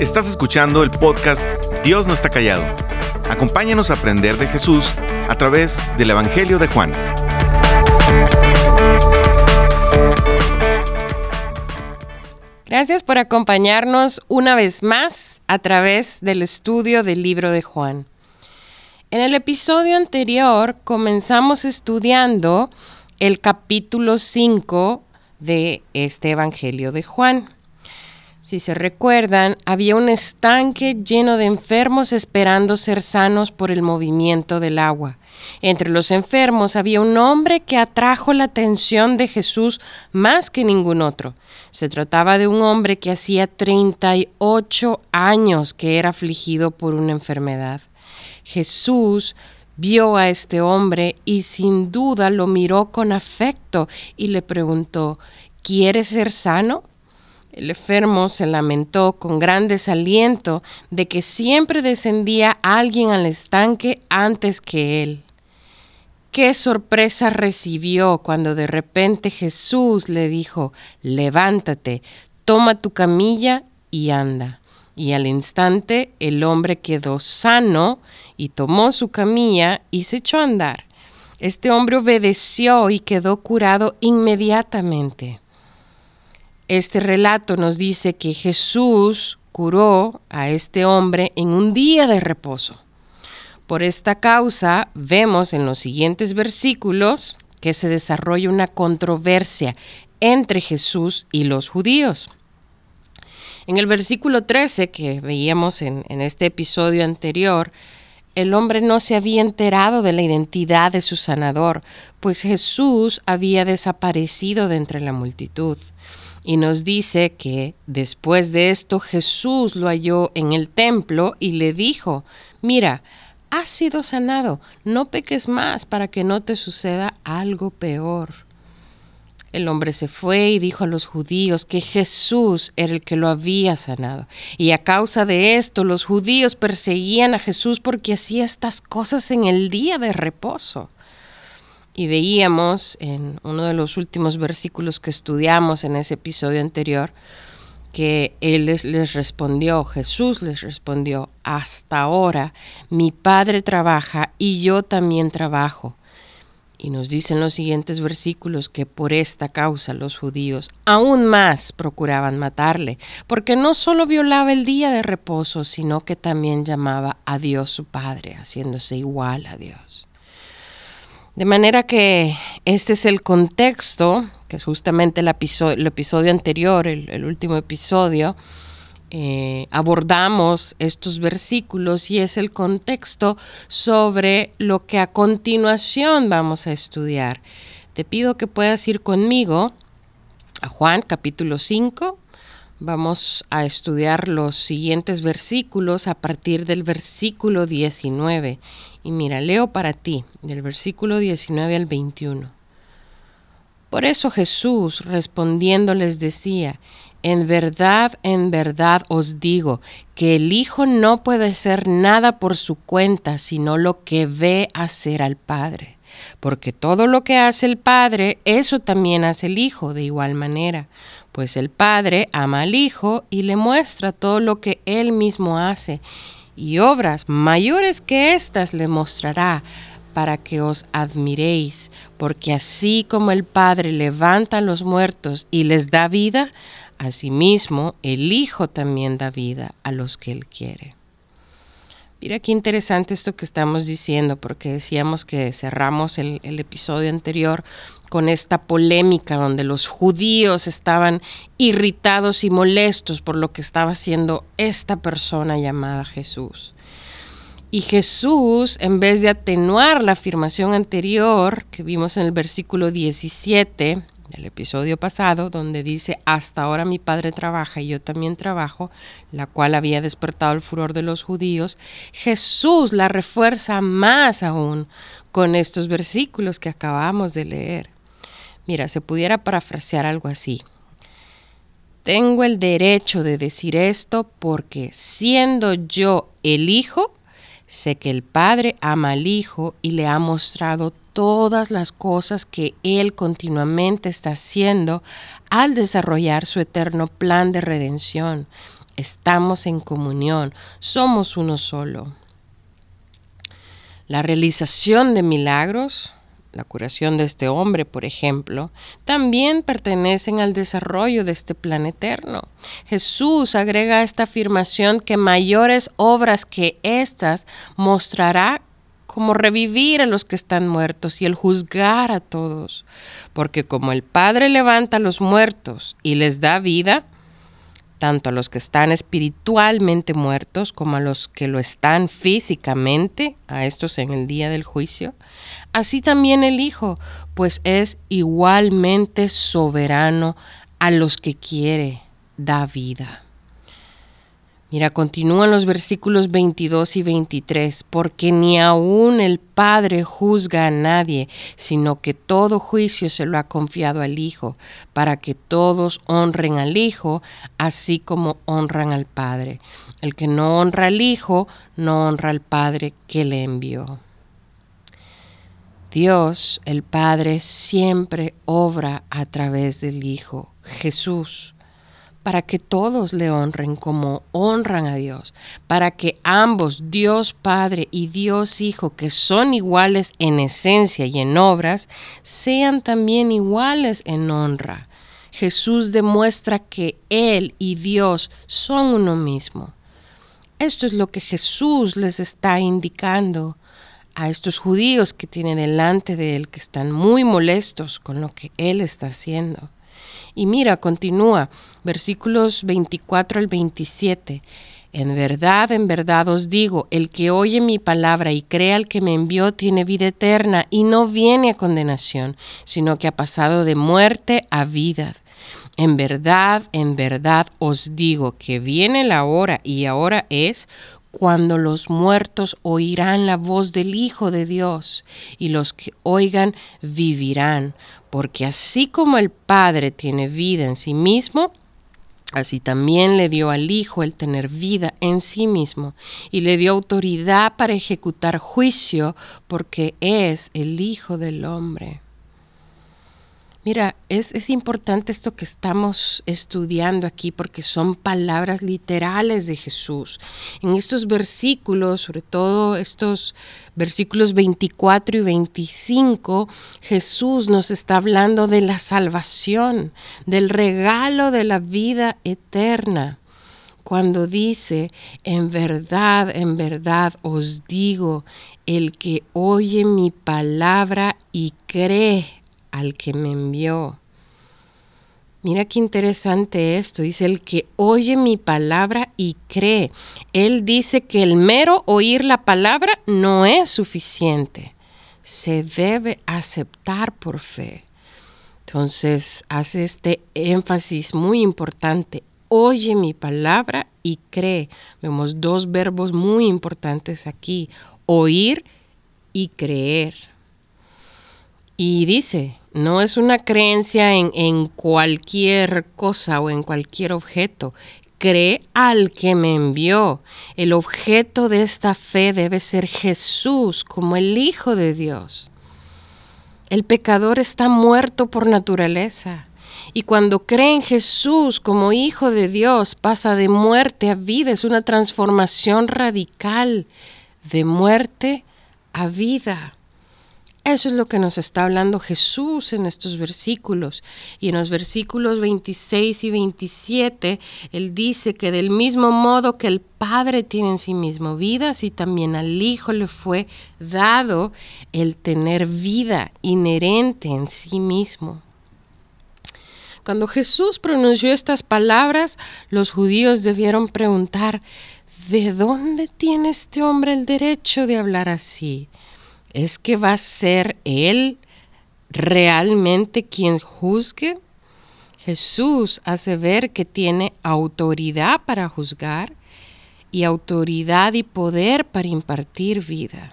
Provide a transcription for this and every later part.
Estás escuchando el podcast Dios no está callado. Acompáñanos a aprender de Jesús a través del Evangelio de Juan. Gracias por acompañarnos una vez más a través del estudio del libro de Juan. En el episodio anterior comenzamos estudiando el capítulo 5 de este Evangelio de Juan. Si se recuerdan, había un estanque lleno de enfermos esperando ser sanos por el movimiento del agua. Entre los enfermos había un hombre que atrajo la atención de Jesús más que ningún otro. Se trataba de un hombre que hacía 38 años que era afligido por una enfermedad. Jesús vio a este hombre y sin duda lo miró con afecto y le preguntó, ¿quieres ser sano? El enfermo se lamentó con gran desaliento de que siempre descendía alguien al estanque antes que él. Qué sorpresa recibió cuando de repente Jesús le dijo, levántate, toma tu camilla y anda. Y al instante el hombre quedó sano y tomó su camilla y se echó a andar. Este hombre obedeció y quedó curado inmediatamente. Este relato nos dice que Jesús curó a este hombre en un día de reposo. Por esta causa vemos en los siguientes versículos que se desarrolla una controversia entre Jesús y los judíos. En el versículo 13 que veíamos en, en, este episodio anterior, el hombre no se había enterado de la identidad de su sanador, pues Jesús había desaparecido de entre la multitud. Y nos dice que después de esto Jesús lo halló en el templo y le dijo, mira, has sido sanado, no peques más para que no te suceda algo peor. El hombre se fue y dijo a los judíos que Jesús era el que lo había sanado. Y a causa de esto los judíos perseguían a Jesús porque hacía estas cosas en el día de reposo. Y veíamos en uno de los últimos versículos que estudiamos en ese episodio anterior, que Él les, respondió, Jesús les respondió, hasta ahora mi Padre trabaja y yo también trabajo. Y nos dicen los siguientes versículos que por esta causa los judíos aún más procuraban matarle, porque no solo violaba el día de reposo, sino que también llamaba a Dios su Padre, haciéndose igual a Dios. De manera que este es el contexto, que es justamente el episodio, anterior, el, último episodio, eh, abordamos estos versículos y es el contexto sobre lo que a continuación vamos a estudiar. Te pido que puedas ir conmigo a Juan capítulo 5. Vamos a estudiar los siguientes versículos a partir del versículo 19 y mira, leo para ti del versículo 19 al 21. Por eso Jesús respondiendo les decía, en verdad, en verdad os digo que el Hijo no puede hacer nada por su cuenta, sino lo que ve hacer al Padre. Porque todo lo que hace el Padre, eso también hace el Hijo de igual manera. Pues el Padre ama al Hijo y le muestra todo lo que Él mismo hace y obras mayores que éstas le mostrará para que os admiréis, porque así como el Padre levanta a los muertos y les da vida, asimismo el Hijo también da vida a los que Él quiere. Mira qué interesante esto que estamos diciendo, porque decíamos que cerramos el, episodio anterior con esta polémica donde los judíos estaban irritados y molestos por lo que estaba haciendo esta persona llamada Jesús. Y Jesús, en vez de atenuar la afirmación anterior que vimos en el versículo 17 del episodio pasado, donde dice, hasta ahora mi padre trabaja y yo también trabajo, la cual había despertado el furor de los judíos, Jesús la refuerza más aún con estos versículos que acabamos de leer. Mira, se pudiera parafrasear algo así. Tengo el derecho de decir esto porque siendo yo el Hijo, sé que el Padre ama al Hijo y le ha mostrado todas las cosas que Él continuamente está haciendo al desarrollar su eterno plan de redención. estamos en comunión, somos uno solo. La realización de milagros, la curación de este hombre, por ejemplo, también pertenecen al desarrollo de este plan eterno. Jesús agrega esta afirmación que mayores obras que estas mostrará como revivir a los que están muertos y el juzgar a todos, porque como el Padre levanta a los muertos y les da vida, tanto a los que están espiritualmente muertos como a los que lo están físicamente, a estos en el día del juicio, así también el Hijo, pues es igualmente soberano a los que quiere, da vida. Mira, continúan los versículos 22 y 23, porque ni aun el Padre juzga a nadie, sino que todo juicio se lo ha confiado al Hijo, para que todos honren al Hijo, así como honran al Padre. El que no honra al Hijo, no honra al Padre que le envió. Dios, el Padre, siempre obra a través del Hijo, Jesús para que todos le honren como honran a Dios, para que ambos, Dios Padre y Dios Hijo, que son iguales en esencia y en obras, sean también iguales en honra. Jesús demuestra que Él y Dios son uno mismo. Esto es lo que Jesús les está indicando a estos judíos que tienen delante de Él, que están muy molestos con lo que Él está haciendo. Y mira, continúa, versículos 24 al 27. En verdad, en verdad os digo, el que oye mi palabra y cree al que me envió tiene vida eterna y no viene a condenación, sino que ha pasado de muerte a vida. En verdad, en verdad os digo que viene la hora y ahora es cuando los muertos oirán la voz del Hijo de Dios y los que oigan vivirán porque así como el Padre tiene vida en sí mismo, Así también le dio al Hijo el tener vida en sí mismo y le dio autoridad para ejecutar juicio porque es el Hijo del Hombre. Mira, es, importante esto que estamos estudiando aquí porque son palabras literales de Jesús. En estos versículos, sobre todo estos versículos 24 y 25, Jesús nos está hablando de la salvación, del regalo de la vida eterna. Cuando dice, en verdad, en verdad os digo, el que oye mi palabra y cree al que me envió. Mira qué interesante esto. Dice el que oye mi palabra y cree. Él dice que el mero oír la palabra no es suficiente. Se debe aceptar por fe. Entonces hace este énfasis muy importante. Oye mi palabra y cree. Vemos dos verbos muy importantes aquí. Oír y creer. Y dice, no es una creencia en, cualquier cosa o en cualquier objeto. Cree al que me envió. El objeto de esta fe debe ser Jesús como el Hijo de Dios. El pecador está muerto por naturaleza. Y cuando cree en Jesús como Hijo de Dios, pasa de muerte a vida. Es una transformación radical de muerte a vida. Eso es lo que nos está hablando Jesús en estos versículos. Y en los versículos 26 y 27, Él dice que del mismo modo que el Padre tiene en sí mismo vida, así también al Hijo le fue dado el tener vida inherente en sí mismo. Cuando Jesús pronunció estas palabras, los judíos debieron preguntar, ¿de dónde tiene este hombre el derecho de hablar así? ¿Es que va a ser Él realmente quien juzgue? Jesús hace ver que tiene autoridad para juzgar y autoridad y poder para impartir vida.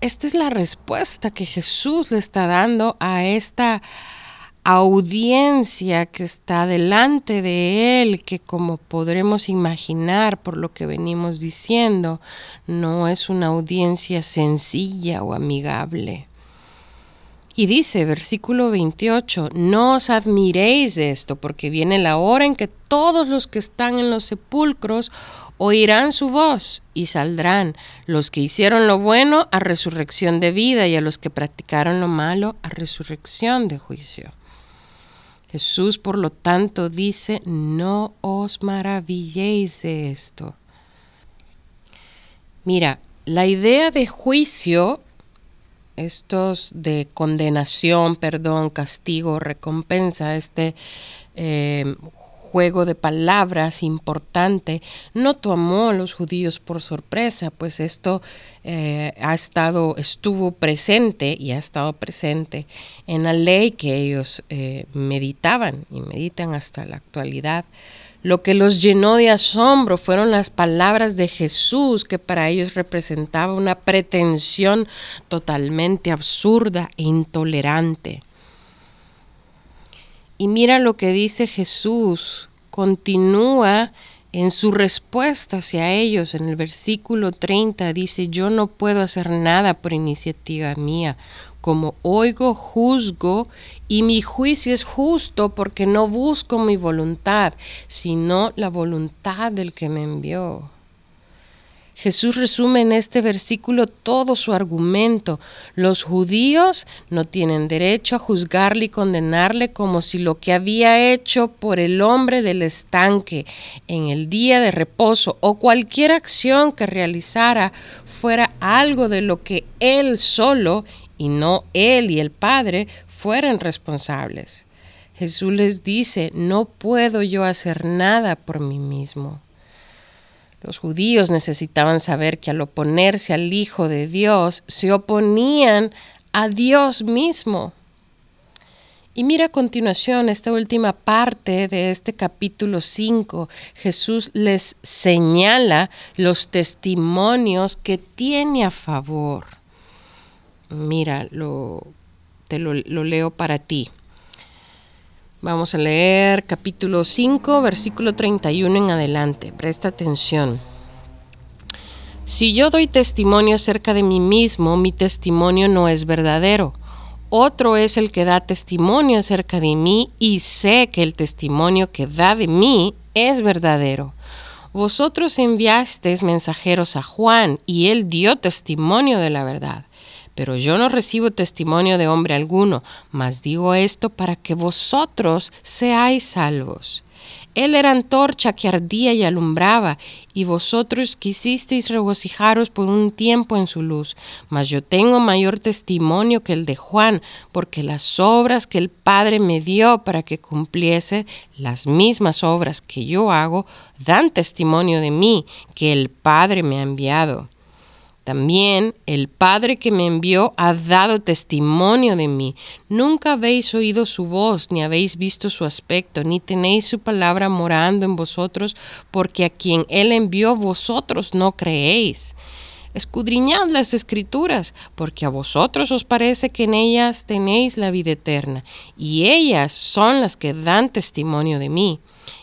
Esta es la respuesta que Jesús le está dando a esta audiencia que está delante de él, que como podremos imaginar por lo que venimos diciendo, no es una audiencia sencilla o amigable. Y dice, versículo 28, no os admiréis de esto, porque viene la hora en que todos los que están en los sepulcros oirán su voz y saldrán los que hicieron lo bueno a resurrección de vida y a los que practicaron lo malo a resurrección de juicio. Jesús, por lo tanto, dice, no os maravilléis de esto. Mira, la idea de juicio estos de condenación, perdón, castigo, recompensa, este eh, juego de palabras importante, no tomó a los judíos por sorpresa, pues esto eh, ha estado, estuvo presente y ha estado presente en la ley que ellos eh, meditaban y meditan hasta la actualidad. Lo que los llenó de asombro fueron las palabras de Jesús, que para ellos representaba una pretensión totalmente absurda e intolerante. Y mira lo que dice Jesús, continúa en su respuesta hacia ellos. En el versículo 30 dice, yo no puedo hacer nada por iniciativa mía como oigo, juzgo, y mi juicio es justo porque no busco mi voluntad, sino la voluntad del que me envió. Jesús resume en este versículo todo su argumento. Los judíos no tienen derecho a juzgarle y condenarle como si lo que había hecho por el hombre del estanque en el día de reposo o cualquier acción que realizara fuera algo de lo que él solo y no Él y el Padre fueran responsables. Jesús les dice, no puedo yo hacer nada por mí mismo. Los judíos necesitaban saber que al oponerse al Hijo de Dios, se oponían a Dios mismo. Y mira a continuación esta última parte de este capítulo 5. Jesús les señala los testimonios que tiene a favor mira, te lo leo para ti. Vamos a leer capítulo 5, versículo 31 en adelante. Presta atención. Si yo doy testimonio acerca de mí mismo, mi testimonio no es verdadero. Otro es el que da testimonio acerca de mí y sé que el testimonio que da de mí es verdadero. Vosotros enviasteis mensajeros a Juan y él dio testimonio de la verdad pero yo no recibo testimonio de hombre alguno, mas digo esto para que vosotros seáis salvos. Él era antorcha que ardía y alumbraba, y vosotros quisisteis regocijaros por un tiempo en su luz. Mas yo tengo mayor testimonio que el de Juan, porque las obras que el Padre me dio para que cumpliese, las mismas obras que yo hago, dan testimonio de mí, que el Padre me ha enviado. También el Padre que me envió ha dado testimonio de mí. Nunca habéis oído su voz, ni habéis visto su aspecto, ni tenéis su palabra morando en vosotros, porque a quien Él envió vosotros no creéis. Escudriñad las escrituras, porque a vosotros os parece que en ellas tenéis la vida eterna, y ellas son las que dan testimonio de mí.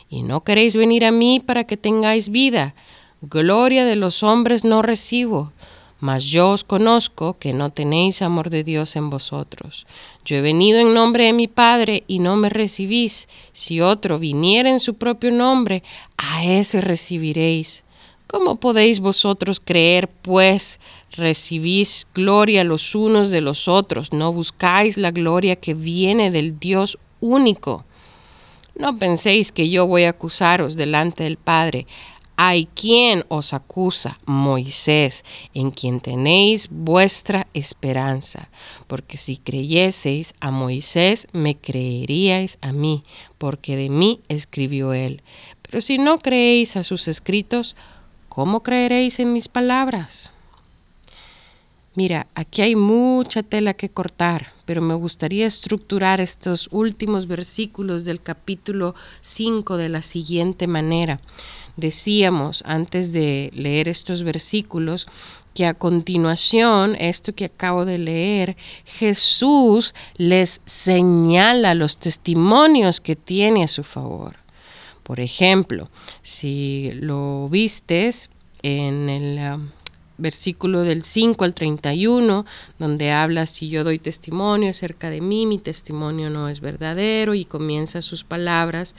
Y no queréis venir a mí para que tengáis vida. Gloria de los hombres no recibo, mas yo os conozco que no tenéis amor de Dios en vosotros. Yo he venido en nombre de mi Padre y no me recibís. Si otro viniera en su propio nombre, a ese recibiréis. ¿Cómo podéis vosotros creer, pues, recibís gloria los unos de los otros, no buscáis la gloria que viene del Dios único? No penséis que yo voy a acusaros delante del Padre. Hay quien os acusa, Moisés, en quien tenéis vuestra esperanza. Porque si creyeseis a Moisés, me creeríais a mí, porque de mí escribió él. Pero si no creéis a sus escritos, ¿cómo creeréis en mis palabras? Mira, aquí hay mucha tela que cortar, pero me gustaría estructurar estos últimos versículos del capítulo 5 de la siguiente manera decíamos antes de leer estos versículos que a continuación, esto que acabo de leer, Jesús les señala los testimonios que tiene a su favor. Por ejemplo, si lo vistes en el, um, versículo del 5 al 31, donde habla, si yo doy testimonio acerca de mí, mi testimonio no es verdadero, y comienza sus palabras,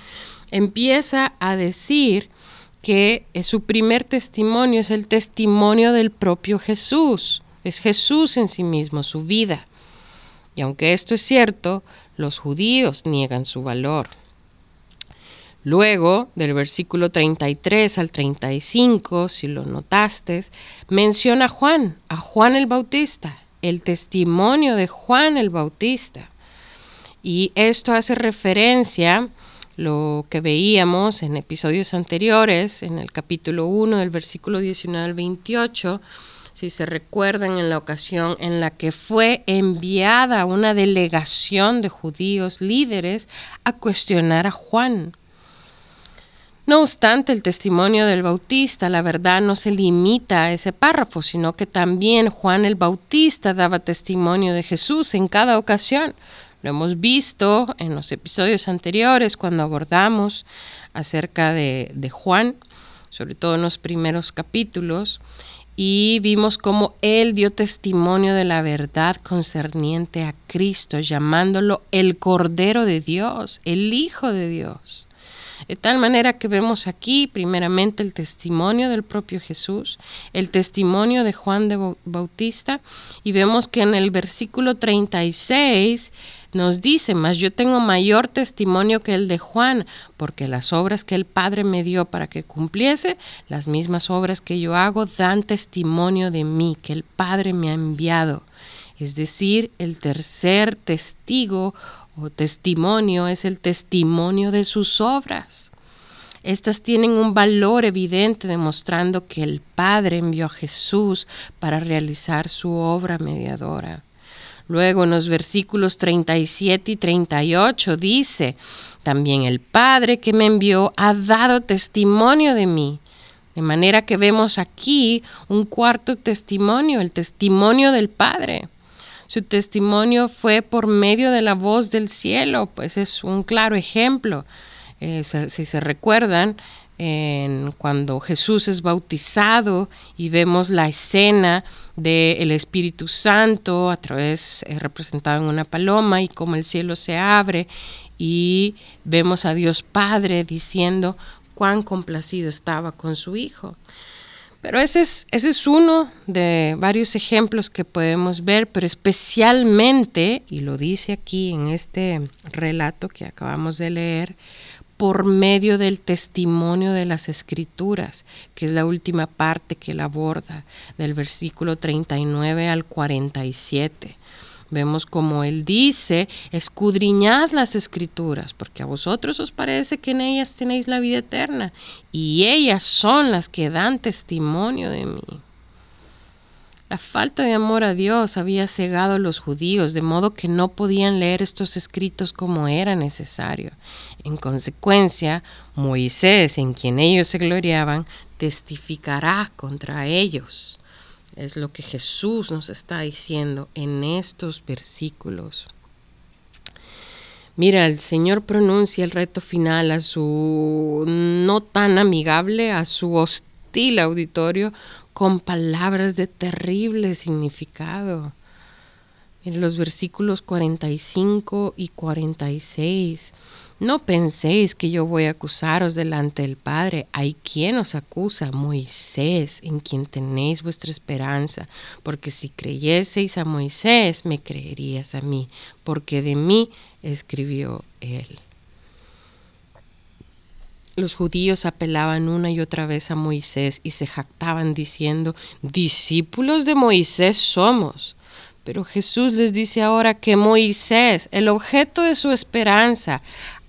empieza a decir que su primer testimonio es el testimonio del propio Jesús, es Jesús en sí mismo, su vida. Y aunque esto es cierto, los judíos niegan su valor. Luego, del versículo 33 al 35, si lo notaste, menciona a Juan, a Juan el Bautista, el testimonio de Juan el Bautista. Y esto hace referencia lo que veíamos en episodios anteriores, en el capítulo 1 del versículo 19 al 28, si se recuerdan en la ocasión en la que fue enviada una delegación de judíos líderes a cuestionar a Juan. No obstante, el testimonio del Bautista, la verdad, no se limita a ese párrafo, sino que también Juan el Bautista daba testimonio de Jesús en cada ocasión. Lo hemos visto en los episodios anteriores cuando abordamos acerca de, Juan, sobre todo en los primeros capítulos, y vimos cómo él dio testimonio de la verdad concerniente a Cristo, llamándolo el Cordero de Dios, el Hijo de Dios. De tal manera que vemos aquí primeramente el testimonio del propio Jesús, el testimonio de Juan de Bautista y vemos que en el versículo 36 nos dice, mas yo tengo mayor testimonio que el de Juan, porque las obras que el Padre me dio para que cumpliese, las mismas obras que yo hago, dan testimonio de mí, que el Padre me ha enviado. Es decir, el tercer testigo o testimonio es el testimonio de sus obras. Estas tienen un valor evidente demostrando que el Padre envió a Jesús para realizar su obra mediadora. Luego en los versículos 37 y 38 dice, también el Padre que me envió ha dado testimonio de mí. De manera que vemos aquí un cuarto testimonio, el testimonio del Padre. Su testimonio fue por medio de la voz del cielo, pues es un claro ejemplo. Eh, si se recuerdan, en cuando Jesús es bautizado y vemos la escena del Espíritu Santo a través eh, representado en una paloma y como el cielo se abre y vemos a Dios Padre diciendo cuán complacido estaba con su Hijo. Pero ese es, ese es uno de varios ejemplos que podemos ver, pero especialmente, y lo dice aquí en este relato que acabamos de leer, por medio del testimonio de las escrituras, que es la última parte que él aborda, del versículo 39 al 47. Vemos como él dice, escudriñad las escrituras, porque a vosotros os parece que en ellas tenéis la vida eterna, y ellas son las que dan testimonio de mí. La falta de amor a Dios había cegado a los judíos, de modo que no podían leer estos escritos como era necesario. En consecuencia, Moisés, en quien ellos se gloriaban, testificará contra ellos. Es lo que Jesús nos está diciendo en estos versículos. Mira, el Señor pronuncia el reto final a su no tan amigable, a su hostil auditorio, con palabras de terrible significado. En los versículos 45 y 46 no penséis que yo voy a acusaros delante del Padre. Hay quien os acusa, Moisés, en quien tenéis vuestra esperanza. Porque si creyeseis a Moisés, me creerías a mí, porque de mí escribió él. Los judíos apelaban una y otra vez a Moisés y se jactaban diciendo, discípulos de Moisés somos. Pero Jesús les dice ahora que Moisés, el objeto de su esperanza,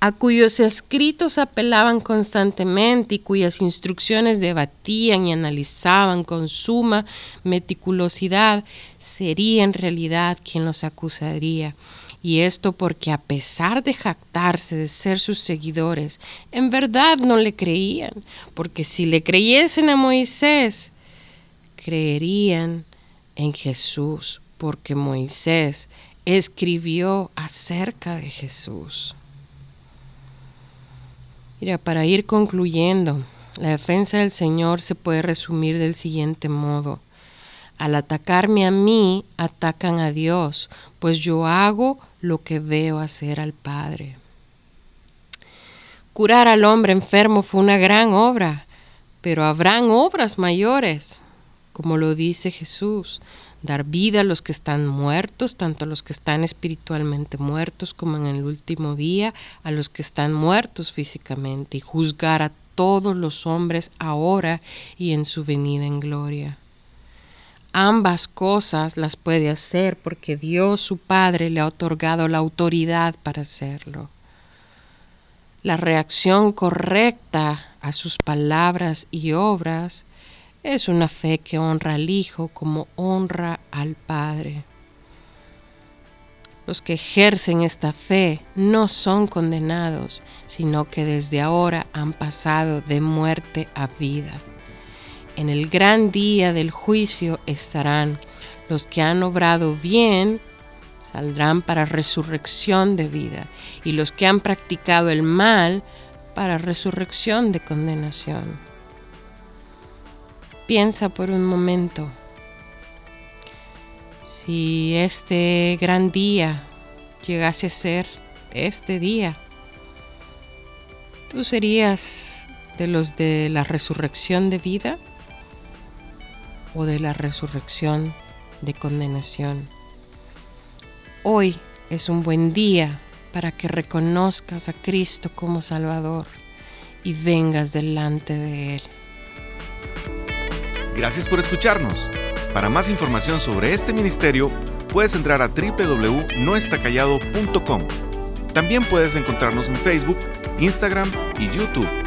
a cuyos escritos apelaban constantemente y cuyas instrucciones debatían y analizaban con suma meticulosidad, sería en realidad quien los acusaría. Y esto porque a pesar de jactarse de ser sus seguidores, en verdad no le creían, porque si le creyesen a Moisés, creerían en Jesús, porque Moisés escribió acerca de Jesús. Mira, para ir concluyendo, la defensa del Señor se puede resumir del siguiente modo. Al atacarme a mí, atacan a Dios, pues yo hago lo que veo hacer al Padre. Curar al hombre enfermo fue una gran obra, pero habrán obras mayores, como lo dice Jesús, dar vida a los que están muertos, tanto a los que están espiritualmente muertos como en el último día, a los que están muertos físicamente, y juzgar a todos los hombres ahora y en su venida en gloria. Ambas cosas las puede hacer porque Dios su Padre le ha otorgado la autoridad para hacerlo. La reacción correcta a sus palabras y obras es una fe que honra al Hijo como honra al Padre. Los que ejercen esta fe no son condenados, sino que desde ahora han pasado de muerte a vida. En el gran día del juicio estarán los que han obrado bien saldrán para resurrección de vida, y los que han practicado el mal para resurrección de condenación. Piensa por un momento, si este gran día llegase a ser este día, ¿tú serías de los de la resurrección de vida o de la resurrección de condenación? Hoy es un buen día para que reconozcas a Cristo como Salvador y vengas delante de Él. Gracias por escucharnos. Para más información sobre este ministerio, puedes entrar a www.noestacallado.com. También puedes encontrarnos en Facebook, Instagram y YouTube.